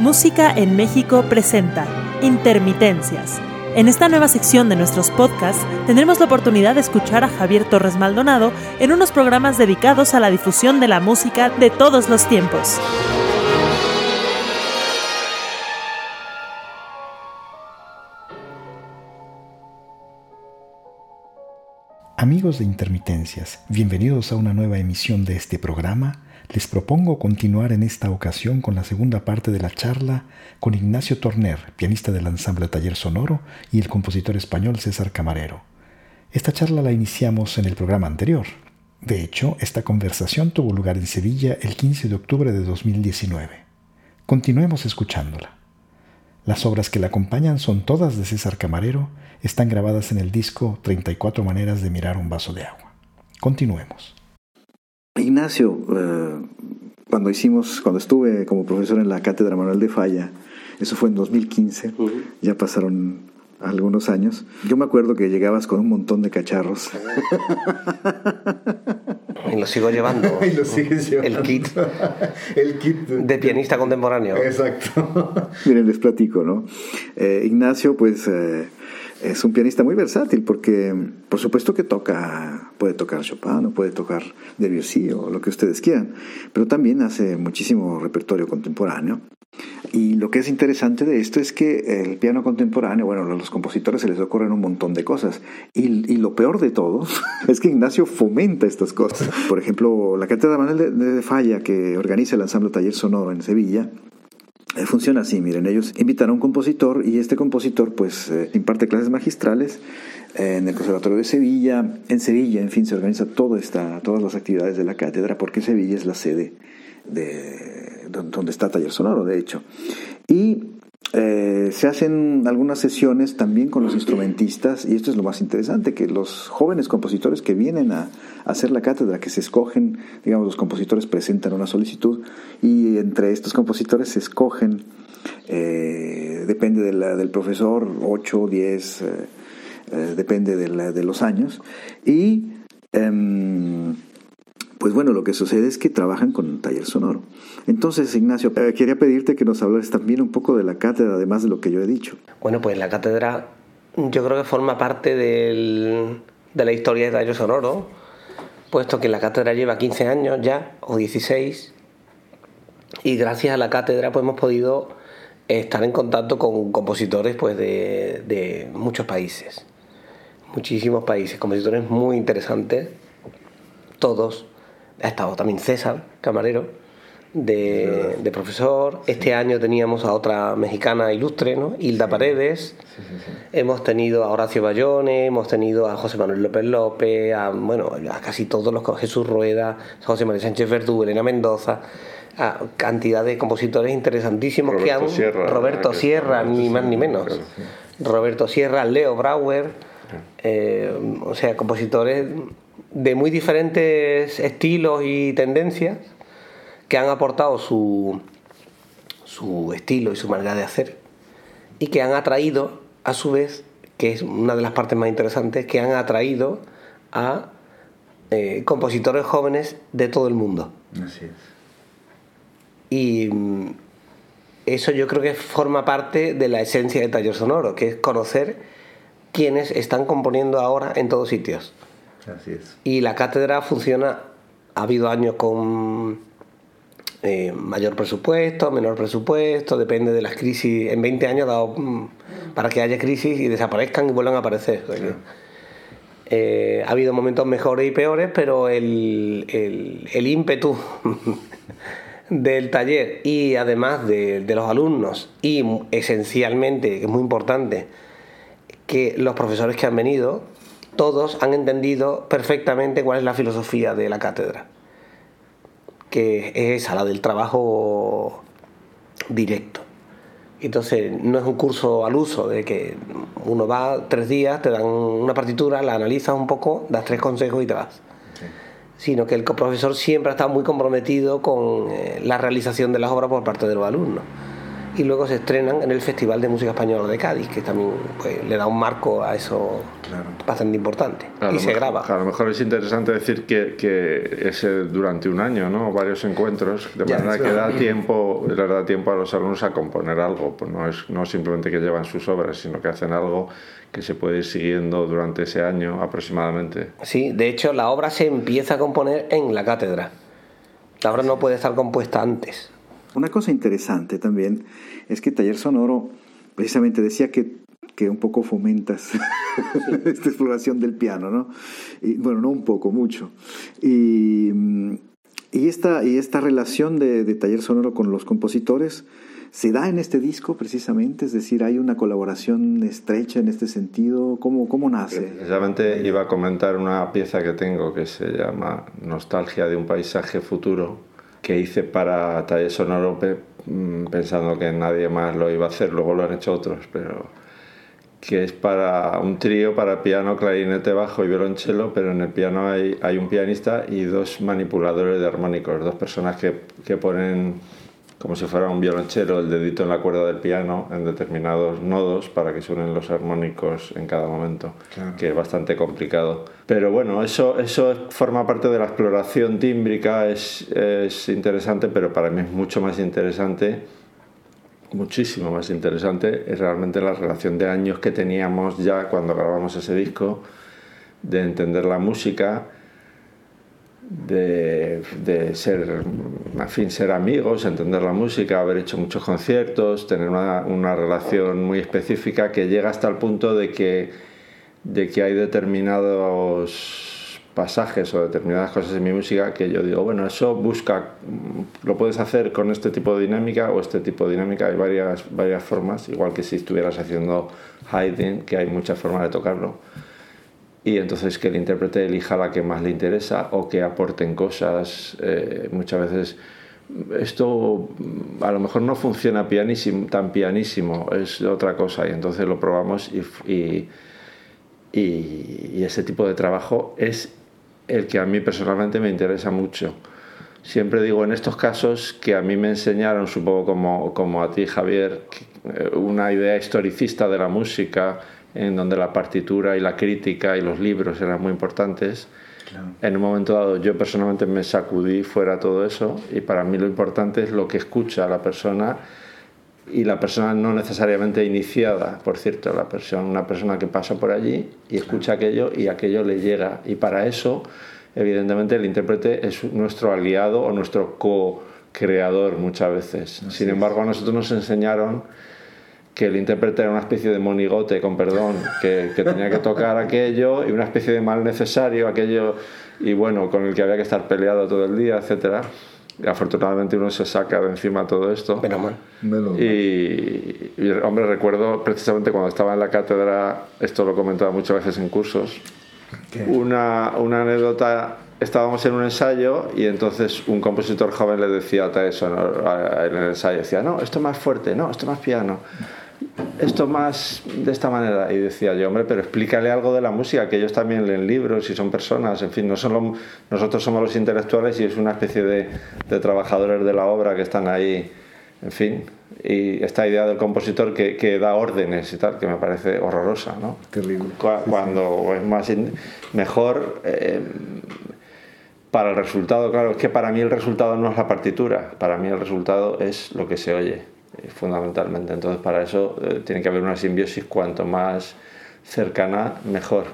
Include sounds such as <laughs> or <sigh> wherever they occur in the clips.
Música en México presenta Intermitencias. En esta nueva sección de nuestros podcasts tendremos la oportunidad de escuchar a Javier Torres Maldonado en unos programas dedicados a la difusión de la música de todos los tiempos. Amigos de Intermitencias, bienvenidos a una nueva emisión de este programa les propongo continuar en esta ocasión con la segunda parte de la charla con Ignacio Torner, pianista del ensamble Taller Sonoro, y el compositor español César Camarero. Esta charla la iniciamos en el programa anterior. De hecho, esta conversación tuvo lugar en Sevilla el 15 de octubre de 2019. Continuemos escuchándola. Las obras que la acompañan son todas de César Camarero, están grabadas en el disco 34 maneras de mirar un vaso de agua. Continuemos. Ignacio, eh, cuando hicimos, cuando estuve como profesor en la cátedra Manuel de Falla, eso fue en 2015, ya pasaron algunos años. Yo me acuerdo que llegabas con un montón de cacharros. <laughs> <laughs> Y lo sigo llevando. <laughs> y lo sigues llevando. <laughs> El kit. El kit de pianista contemporáneo. Exacto. Miren, les platico, ¿no? Eh, Ignacio, pues. Eh, es un pianista muy versátil porque, por supuesto que toca, puede tocar Chopin, o puede tocar Debussy o lo que ustedes quieran, pero también hace muchísimo repertorio contemporáneo. Y lo que es interesante de esto es que el piano contemporáneo, bueno, a los compositores se les ocurren un montón de cosas. Y, y lo peor de todo <laughs> es que Ignacio fomenta estas cosas. Por ejemplo, la Cátedra Manuel de, de Falla, que organiza el Ensamble Taller Sonoro en Sevilla, Funciona así, miren, ellos invitan a un compositor y este compositor pues eh, imparte clases magistrales eh, en el Conservatorio de Sevilla, en Sevilla, en fin, se organiza toda esta, todas las actividades de la cátedra porque Sevilla es la sede de donde está Taller Sonoro, de hecho. Y eh, se hacen algunas sesiones también con los instrumentistas y esto es lo más interesante, que los jóvenes compositores que vienen a, hacer la cátedra, que se escogen, digamos, los compositores presentan una solicitud y entre estos compositores se escogen, eh, depende del profesor, 8, 10, eh, depende de, de, los años, y em, pues bueno, lo que sucede es que trabajan con un taller sonoro. Entonces, Ignacio, eh, quería pedirte que nos hablaras también un poco de la cátedra, además de lo que yo he dicho. Bueno, pues la cátedra yo creo que forma parte del, de la historia de taller sonoro, puesto que la cátedra lleva 15 años ya, o 16, y gracias a la cátedra pues hemos podido estar en contacto con compositores pues de, de muchos países, muchísimos países, compositores muy interesantes, todos ha estado también César Camarero, de, profesor. Este año teníamos a otra mexicana ilustre, ¿no? Hilda Paredes. hemos tenido a Horacio Bayone, hemos tenido a José Manuel López López, a, bueno, a casi todos los Jesús Rueda, José María Sánchez Verdú, Elena Mendoza. A cantidad de compositores interesantísimos Roberto que han Sierra, Roberto Sierra, ni más ni menos. Roberto Sierra, Leo Brauer, eh, o sea, compositores de muy diferentes estilos y tendencias que han aportado su, su estilo y su manera de hacer y que han atraído, a su vez, que es una de las partes más interesantes, que han atraído a eh, compositores jóvenes de todo el mundo. Así es. Y mm, eso yo creo que forma parte de la esencia del taller sonoro, que es conocer quienes están componiendo ahora en todos sitios. Así es. Y la cátedra funciona, ha habido años con eh, mayor presupuesto, menor presupuesto, depende de las crisis. En 20 años ha dado mm, para que haya crisis y desaparezcan y vuelvan a aparecer. Eh, ha habido momentos mejores y peores, pero el, el, ímpetu <laughs> del taller y además de, de los alumnos y esencialmente, que es muy importante, que los profesores que han venido todos han entendido perfectamente cuál es la filosofía de la cátedra, que es esa, la del trabajo directo. Entonces, no es un curso al uso, de que uno va tres días, te dan una partitura, la analizas un poco, das tres consejos y te vas. Sino que el profesor siempre ha estado muy comprometido con eh, la realización de las obras por parte de los alumnos. Y luego se estrenan en el Festival de Música Española de Cádiz, que también pues, le da un marco a eso bastante importante. y se graba. A lo mejor es interesante decir que, que es durante un año, ¿no? varios encuentros, de manera que da tiempo, le da tiempo a los alumnos a componer algo, pues no es no simplemente que llevan sus obras, sino que hacen algo que se puede ir siguiendo durante ese año aproximadamente. Sí, de hecho la obra se empieza a componer en la cátedra. La obra no puede estar compuesta antes. Una cosa interesante también es que Taller Sonoro precisamente decía que, que un poco fomentas <laughs> esta exploración del piano, ¿no? Y, bueno, no un poco, mucho. Y, y, esta, y esta relación de, de Taller Sonoro con los compositores se da en este disco precisamente, es decir, hay una colaboración estrecha en este sentido. ¿Cómo, cómo nace? Precisamente iba a comentar una pieza que tengo que se llama Nostalgia de un paisaje futuro, que hice para Taller Sonoro mm, pensando que nadie más lo iba a hacer, luego lo han hecho otros, pero que es para un trío para piano, clarinete, bajo y violonchelo, pero en el piano hay, hay un pianista y dos manipuladores de armónicos, dos personas que, que ponen como si fuera un violonchelo, el dedito en la cuerda del piano en determinados nodos para que suenen los armónicos en cada momento, que es bastante complicado. Pero bueno, eso, eso forma parte de la exploración tímbrica, es, es interesante, pero para mí es mucho más interesante, muchísimo más interesante, es realmente la relación de años que teníamos ya cuando grabamos ese disco, de entender la música de, de, ser, a fin, ser amigos, entender la música, haber hecho muchos conciertos, tener una, una, relación muy específica que llega hasta el punto de que, de que hay determinados pasajes o determinadas cosas en mi música que yo digo, bueno, eso busca, lo puedes hacer con este tipo de dinámica o este tipo de dinámica, hay varias, varias formas, igual que si estuvieras haciendo hiding, que hay muchas formas de tocarlo y entonces que el intérprete elija la que más le interesa o que aporten cosas. Eh, muchas veces esto a lo mejor no funciona pianísimo, tan pianísimo, es otra cosa y entonces lo probamos y, y, y, ese tipo de trabajo es el que a mí personalmente me interesa mucho. Siempre digo en estos casos que a mí me enseñaron, supongo como, como a ti Javier, eh, una idea historicista de la música, en donde la partitura y la crítica y los libros eran muy importantes. En un momento dado yo personalmente me sacudí fuera todo eso y para mí lo importante es lo que escucha la persona y la persona no necesariamente iniciada, por cierto, la persona, una persona que pasa por allí y escucha aquello y aquello le llega. Y para eso, evidentemente, el intérprete es nuestro aliado o nuestro co-creador muchas veces. Sin embargo, a nosotros nos enseñaron que el intérprete era una especie de monigote, con perdón, que, que, tenía que tocar aquello y una especie de mal necesario, aquello, y bueno, con el que había que estar peleado todo el día, etcétera. Y afortunadamente uno se saca de encima todo esto. Menos mal. Y, y, hombre, recuerdo precisamente cuando estaba en la cátedra, esto lo he comentado muchas veces en cursos, una, una anécdota estábamos en un ensayo y entonces un compositor joven le decía a eso en el ensayo, decía, no, esto más fuerte, no, esto más piano, esto más de esta manera. Y decía yo, hombre, pero explícale algo de la música, que ellos también leen libros y son personas, en fin, no solo, nosotros somos los intelectuales y es una especie de, de trabajadores de la obra que están ahí, en fin. Y esta idea del compositor que, que da órdenes y tal, que me parece horrorosa, ¿no? Terrible. Cuando es más mejor eh, para el resultado, claro, es que para mí el resultado no es la partitura, para mí el resultado es lo que se oye, fundamentalmente. Entonces, para eso eh, tiene que haber una simbiosis cuanto más cercana, mejor.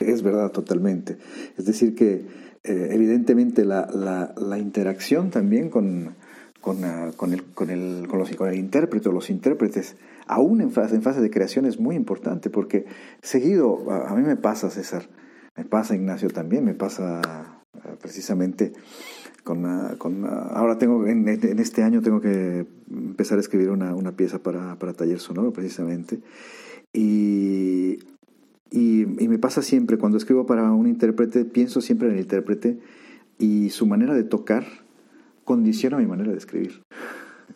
Es verdad, totalmente. Es decir, que eh, evidentemente la, la, interacción también con, con, uh, con, el, con, el, con, los, el intérprete o los intérpretes, aún en fase, en fase de creación, es muy importante, porque seguido, a, mí me pasa, César, me pasa Ignacio también, me pasa eh, precisamente con, con, ahora tengo en, en, este año tengo que empezar a escribir una, una pieza para, para, taller sonoro precisamente. Y, y, y, me pasa siempre cuando escribo para un intérprete pienso siempre en el intérprete y su manera de tocar condiciona mi manera de escribir.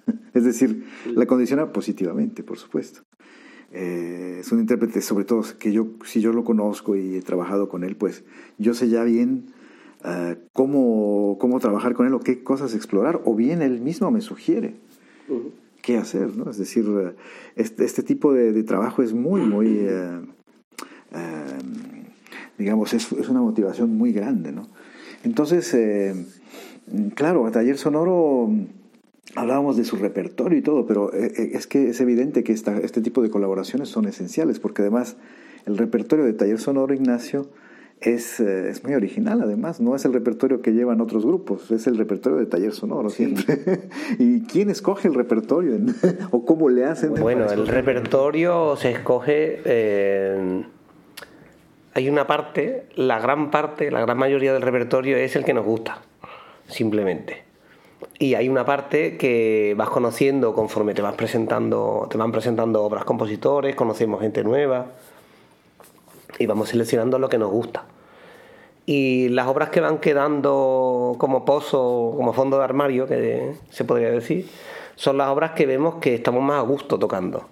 <laughs> Es decir la condiciona positivamente por supuesto. Eh, es un intérprete sobre todo que yo si yo lo conozco y he trabajado con él pues yo sé ya bien uh, cómo, cómo trabajar con él o qué cosas explorar, o bien él mismo me sugiere. Uh -huh. qué hacer, ¿no? Es decir, este, este tipo de, trabajo es muy, muy, digamos, es, es, una motivación muy grande, ¿no? Entonces, claro, a Taller Sonoro hablábamos de su repertorio y todo, pero es que es evidente que esta, este tipo de colaboraciones son esenciales, porque además el repertorio de Taller Sonoro Ignacio es, eh, es, muy original además, no es el repertorio que llevan otros grupos, es el repertorio de taller sonoro siempre. <laughs> ¿Y quién escoge el repertorio <laughs> o cómo le hacen? Bueno, el repertorio se escoge, eh, hay una parte, la gran parte, la gran mayoría del repertorio es el que nos gusta, simplemente. Y hay una parte que vas conociendo conforme te vas presentando, te van presentando obras compositores, conocemos gente nueva y vamos seleccionando lo que nos gusta. Y las obras que van quedando como pozo, como fondo de armario, que se podría decir, son las obras que vemos que estamos más a gusto tocando.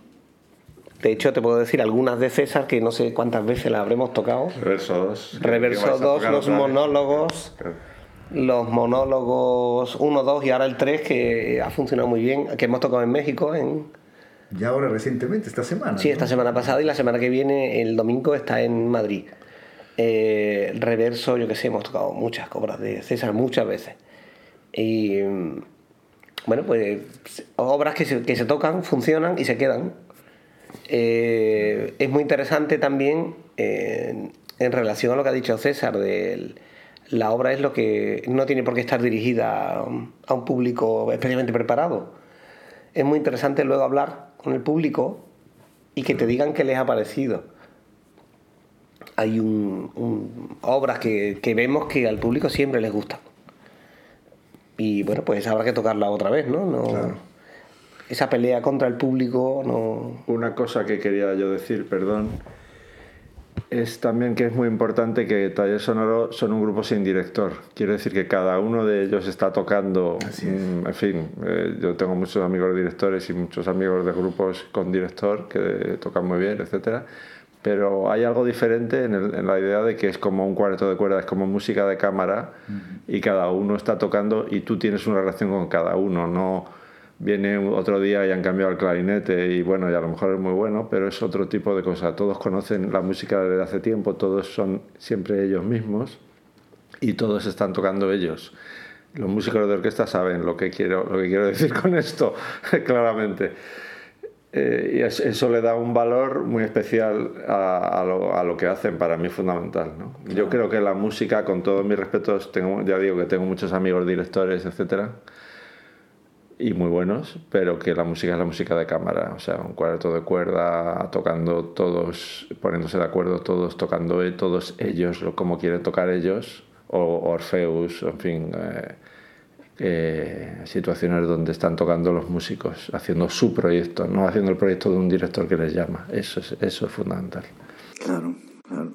De hecho, te puedo decir algunas de César que no sé cuántas veces las habremos tocado. Reverso 2. Reverso 2, los monólogos. Los monólogos 1, 2 y ahora el 3 que ha funcionado muy bien, que hemos tocado en México, en, ya ahora recientemente, esta semana. Sí, esta semana pasada y la semana que viene, el domingo, está en Madrid. Eh, reverso, yo que sé, hemos tocado muchas obras de César muchas veces. Y bueno, pues obras que se, que se tocan, funcionan y se quedan. Eh, es muy interesante también eh, en relación a lo que ha dicho César, de la obra es lo que no tiene por qué estar dirigida a un público especialmente preparado. Es muy interesante luego hablar con el público y que te digan qué les ha parecido. Hay un, obras que, vemos que al público siempre les gustan. Y bueno, pues habrá que tocarla otra vez, ¿no? no Esa pelea contra el público no... Una cosa que quería yo decir, perdón, es también que es muy importante que Taller Sonoro son un grupo sin director. Quiere decir que cada uno de ellos está tocando. Mm, en fin, eh, yo tengo muchos amigos directores y muchos amigos de grupos con director que tocan muy bien, etcétera. Pero hay algo diferente en, la idea de que es como un cuarto de cuerda, es como música de cámara y cada uno está tocando y tú tienes una relación con cada uno, no viene otro día y han cambiado el clarinete y bueno, y a lo mejor es muy bueno, pero es otro tipo de cosa. Todos conocen la música desde hace tiempo, todos son siempre ellos mismos y todos están tocando ellos. Los músicos de orquesta saben lo que quiero, lo que quiero <laughs> decir con esto, <laughs> claramente. Eh, y eso le da un valor muy especial a, lo, a lo, que hacen, para mí fundamental. ¿no? Yo creo que la música, con todos mis respetos, tengo, ya digo que tengo muchos amigos directores, etcétera, y muy buenos, pero que la música es la música de cámara, o sea, un cuarto de cuerda, tocando todos, poniéndose de acuerdo todos, tocando e, todos ellos como quieren tocar ellos, o Orfeus, en fin, eh, eh, situaciones donde están tocando los músicos, haciendo su proyecto, no haciendo el proyecto de un director que les llama, eso es, eso es fundamental. Claro, claro.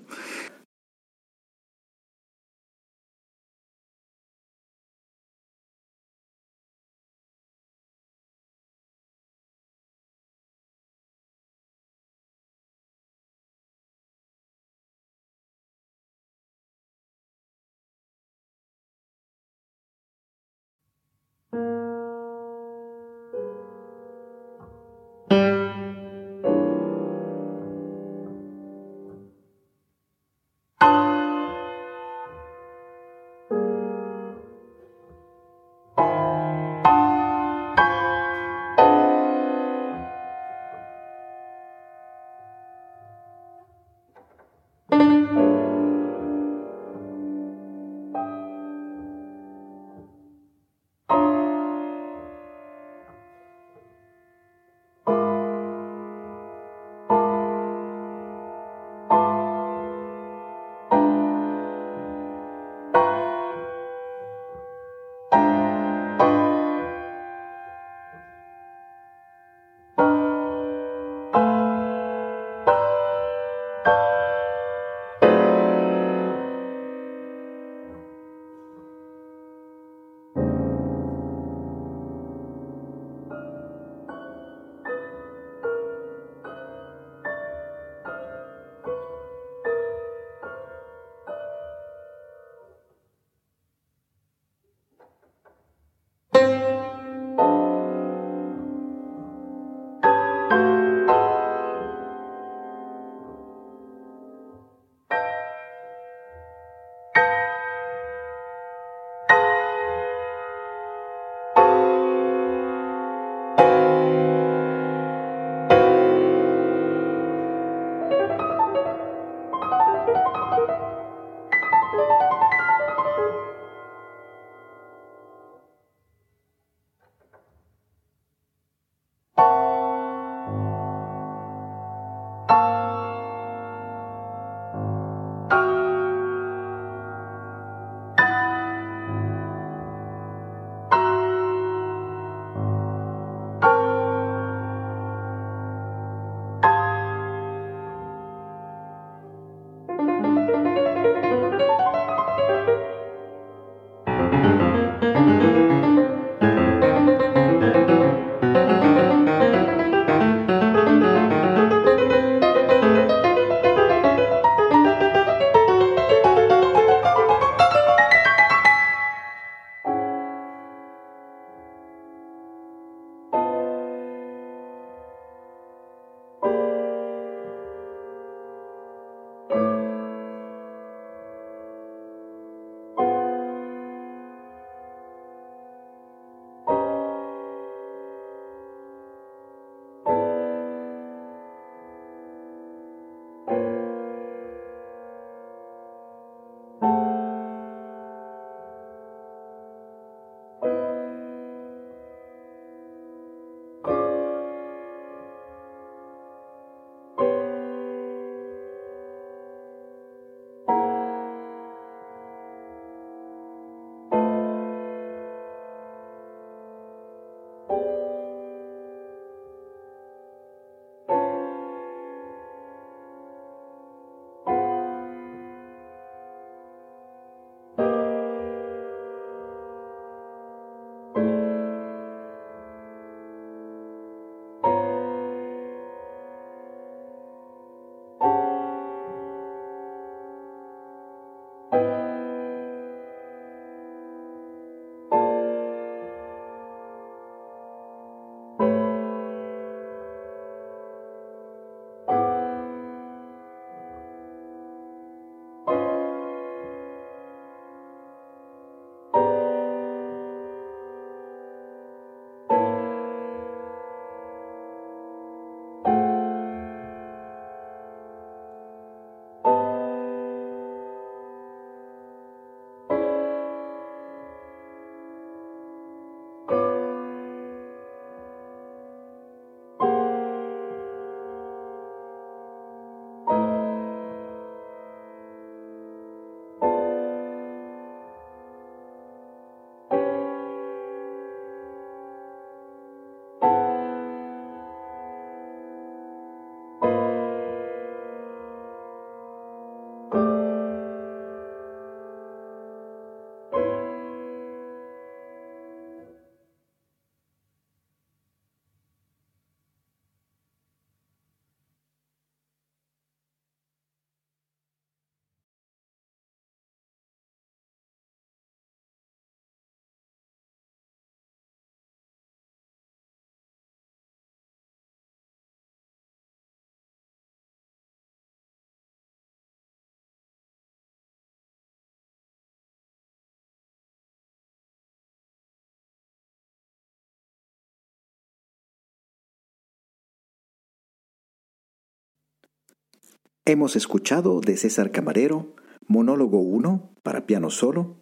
Hemos escuchado de César Camarero, Monólogo 1 para piano solo.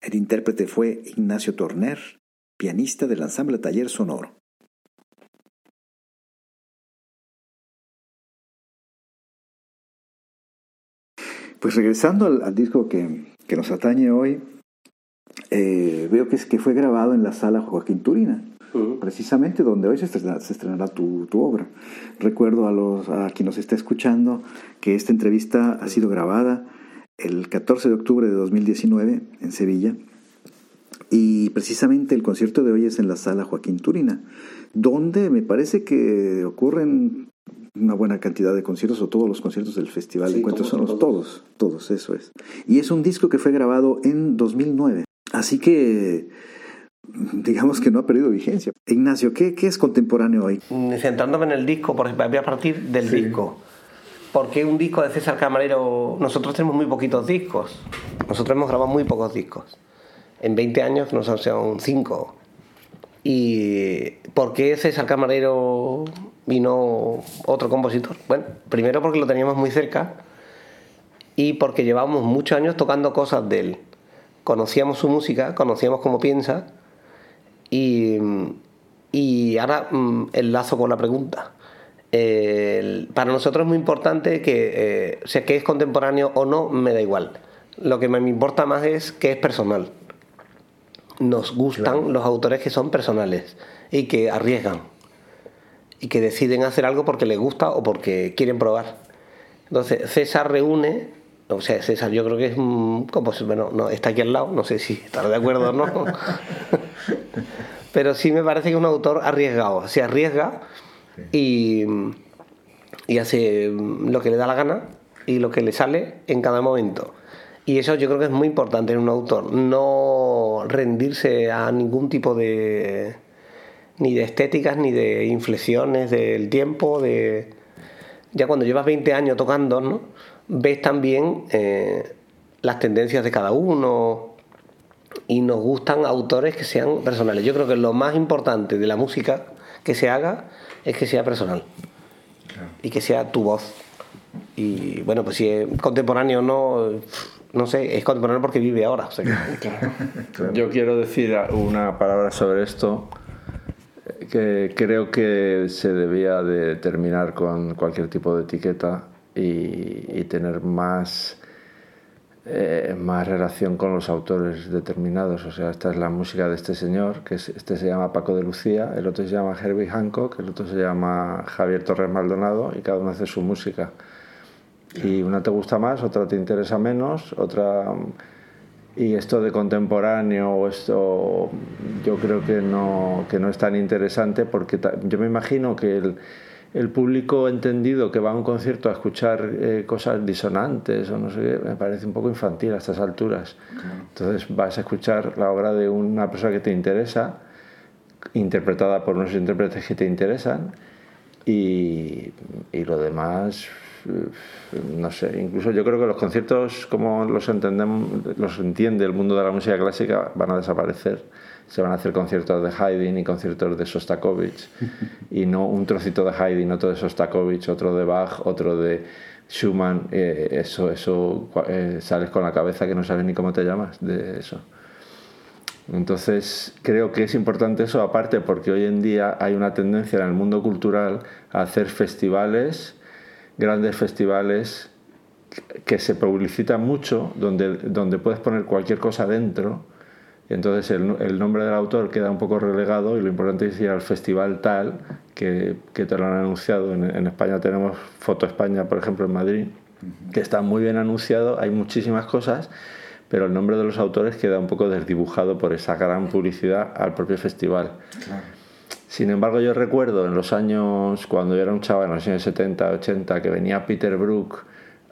El intérprete fue Ignacio Torner, pianista del ensamble Taller Sonoro. Pues regresando al, disco que, nos atañe hoy, eh, veo que, es, que fue grabado en la sala Joaquín Turina, precisamente donde hoy se estrenará, tu, obra. Recuerdo a, los, a quien nos está escuchando que esta entrevista ha sido grabada el 14 de octubre de 2019 en Sevilla y precisamente el concierto de hoy es en la sala Joaquín Turina, donde me parece que ocurren una buena cantidad de conciertos o todos los conciertos del Festival de Encuentros son todos, todos, todos, eso es. Y es un disco que fue grabado en 2009. Así que digamos que no ha perdido vigencia. Ignacio, ¿qué, qué es contemporáneo hoy? Centrándome en el disco, voy a partir del disco. Porque un disco de César Camarero, nosotros tenemos muy poquitos discos. Nosotros hemos grabado muy pocos discos. En 20 años nos han sido 5. ¿Y por qué César Camarero vino otro compositor? Bueno, primero porque lo teníamos muy cerca y porque llevábamos muchos años tocando cosas de él. Conocíamos su música, conocíamos cómo piensa y, y ahora mm, enlazo con la pregunta. para nosotros es muy importante que, eh, sea, que es contemporáneo o no, me da igual. Lo que me importa más es que es personal. Nos gustan los autores que son personales y que arriesgan y que deciden hacer algo porque les gusta o porque quieren probar. Entonces, César reúne, o sea, César yo creo que es un bueno, no, está aquí al lado, no sé si estará de acuerdo o no, <laughs> pero sí me parece que es un autor arriesgado, se arriesga y, y hace lo que le da la gana y lo que le sale en cada momento. Y eso yo creo que es muy importante en un autor, no rendirse a ningún tipo de ni de estéticas, ni de inflexiones del tiempo, de ya cuando llevas 20 años tocando, ¿no? Ves también eh, las tendencias de cada uno y nos gustan autores que sean personales. Yo creo que lo más importante de la música que se haga es que sea personal y que sea tu voz. Y bueno, pues si es contemporáneo o no, no sé, es contemporáneo porque vive ahora. <laughs> Yo quiero decir una palabra sobre esto que creo que se debía de terminar con cualquier tipo de etiqueta y, tener más, eh, más relación con los autores determinados. O sea, esta es la música de este señor, que este se llama Paco de Lucía, el otro se llama Herbie Hancock, el otro se llama Javier Torres Maldonado y cada uno hace su música. Y una te gusta más, otra te interesa menos, otra y esto de contemporáneo, esto yo creo que no, que no es tan interesante porque yo me imagino que el, el público entendido que va a un concierto a escuchar eh, cosas disonantes o no sé qué, me parece un poco infantil a estas alturas. Entonces vas a escuchar la obra de una persona que te interesa, interpretada por unos intérpretes que te interesan, y, y lo demás no sé, incluso yo creo que los conciertos como los entendemos, los entiende el mundo de la música clásica van a desaparecer. Se van a hacer conciertos de Haydn y conciertos de Sostakovich y no un trocito de Haydn, otro de Sostakovich, otro de Bach, otro de Schumann. Eh, eso, eso eh, sales con la cabeza que no sabes ni cómo te llamas de eso. Entonces, creo que es importante eso, aparte porque hoy en día hay una tendencia en el mundo cultural a hacer festivales grandes festivales que se publicitan mucho, donde, donde puedes poner cualquier cosa dentro, entonces el, el, nombre del autor queda un poco relegado y lo importante es ir al festival tal que, que te lo han anunciado. En, en, España tenemos Foto España, por ejemplo, en Madrid, que está muy bien anunciado, hay muchísimas cosas, pero el nombre de los autores queda un poco desdibujado por esa gran publicidad al propio festival. Sin embargo, yo recuerdo en los años, cuando yo era un chaval, en los años 70, 80, que venía Peter Brook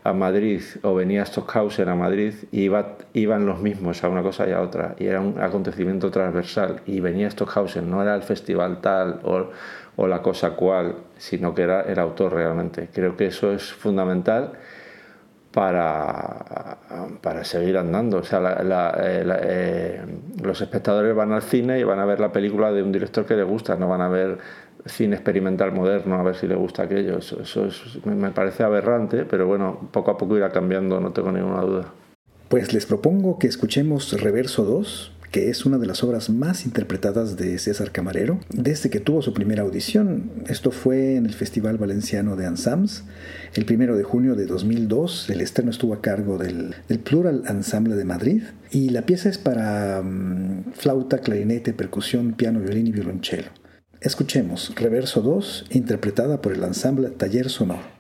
a Madrid o venía Stockhausen a Madrid iba, iban los mismos a una cosa y a otra y era un acontecimiento transversal y venía Stockhausen, no era el festival tal o, o la cosa cual, sino que era el autor realmente. Creo que eso es fundamental para, para seguir andando. O sea, eh, eh, los espectadores van al cine y van a ver la película de un director que les gusta, no van a ver cine experimental moderno, a ver si le gusta aquello. Eso, eso me parece aberrante, pero bueno, poco a poco irá cambiando, no tengo ninguna duda. Pues les propongo que escuchemos Reverso 2, que es una de las obras más interpretadas de César Camarero desde que tuvo su primera audición. Esto fue en el Festival Valenciano de Ensembles, el primero de junio de 2002. El estreno estuvo a cargo del, Plural Ensemble de Madrid y la pieza es para mm, flauta, clarinete, percusión, piano, violín y violonchelo. Escuchemos Reverso 2, interpretada por el ensamble Taller Sonoro.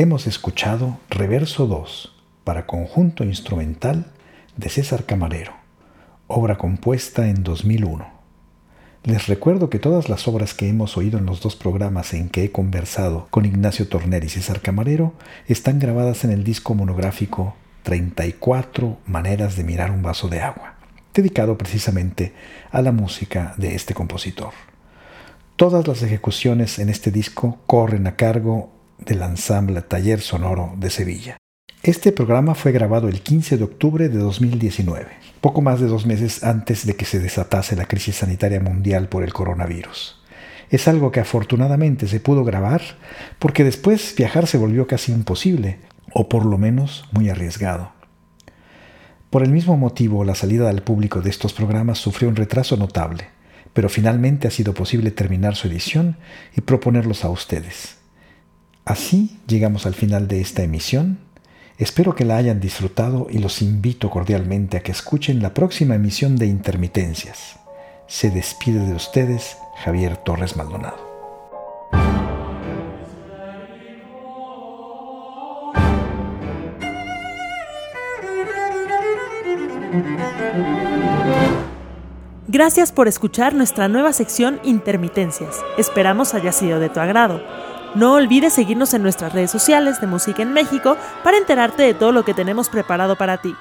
Hemos escuchado Reverso 2 para conjunto instrumental de César Camarero, obra compuesta en 2001. Les recuerdo que todas las obras que hemos oído en los dos programas en que he conversado con Ignacio Torner y César Camarero están grabadas en el disco monográfico 34 Maneras de Mirar un Vaso de Agua, dedicado precisamente a la música de este compositor. Todas las ejecuciones en este disco corren a cargo del ensamble Taller Sonoro de Sevilla. Este programa fue grabado el 15 de octubre de 2019, poco más de dos meses antes de que se desatase la crisis sanitaria mundial por el coronavirus. Es algo que afortunadamente se pudo grabar porque después viajar se volvió casi imposible, o por lo menos muy arriesgado. Por el mismo motivo, la salida al público de estos programas sufrió un retraso notable, pero finalmente ha sido posible terminar su edición y proponerlos a ustedes. Así llegamos al final de esta emisión. Espero que la hayan disfrutado y los invito cordialmente a que escuchen la próxima emisión de Intermitencias. Se despide de ustedes Javier Torres Maldonado. Gracias por escuchar nuestra nueva sección Intermitencias. Esperamos haya sido de tu agrado. No olvides seguirnos en nuestras redes sociales de Música en México para enterarte de todo lo que tenemos preparado para ti.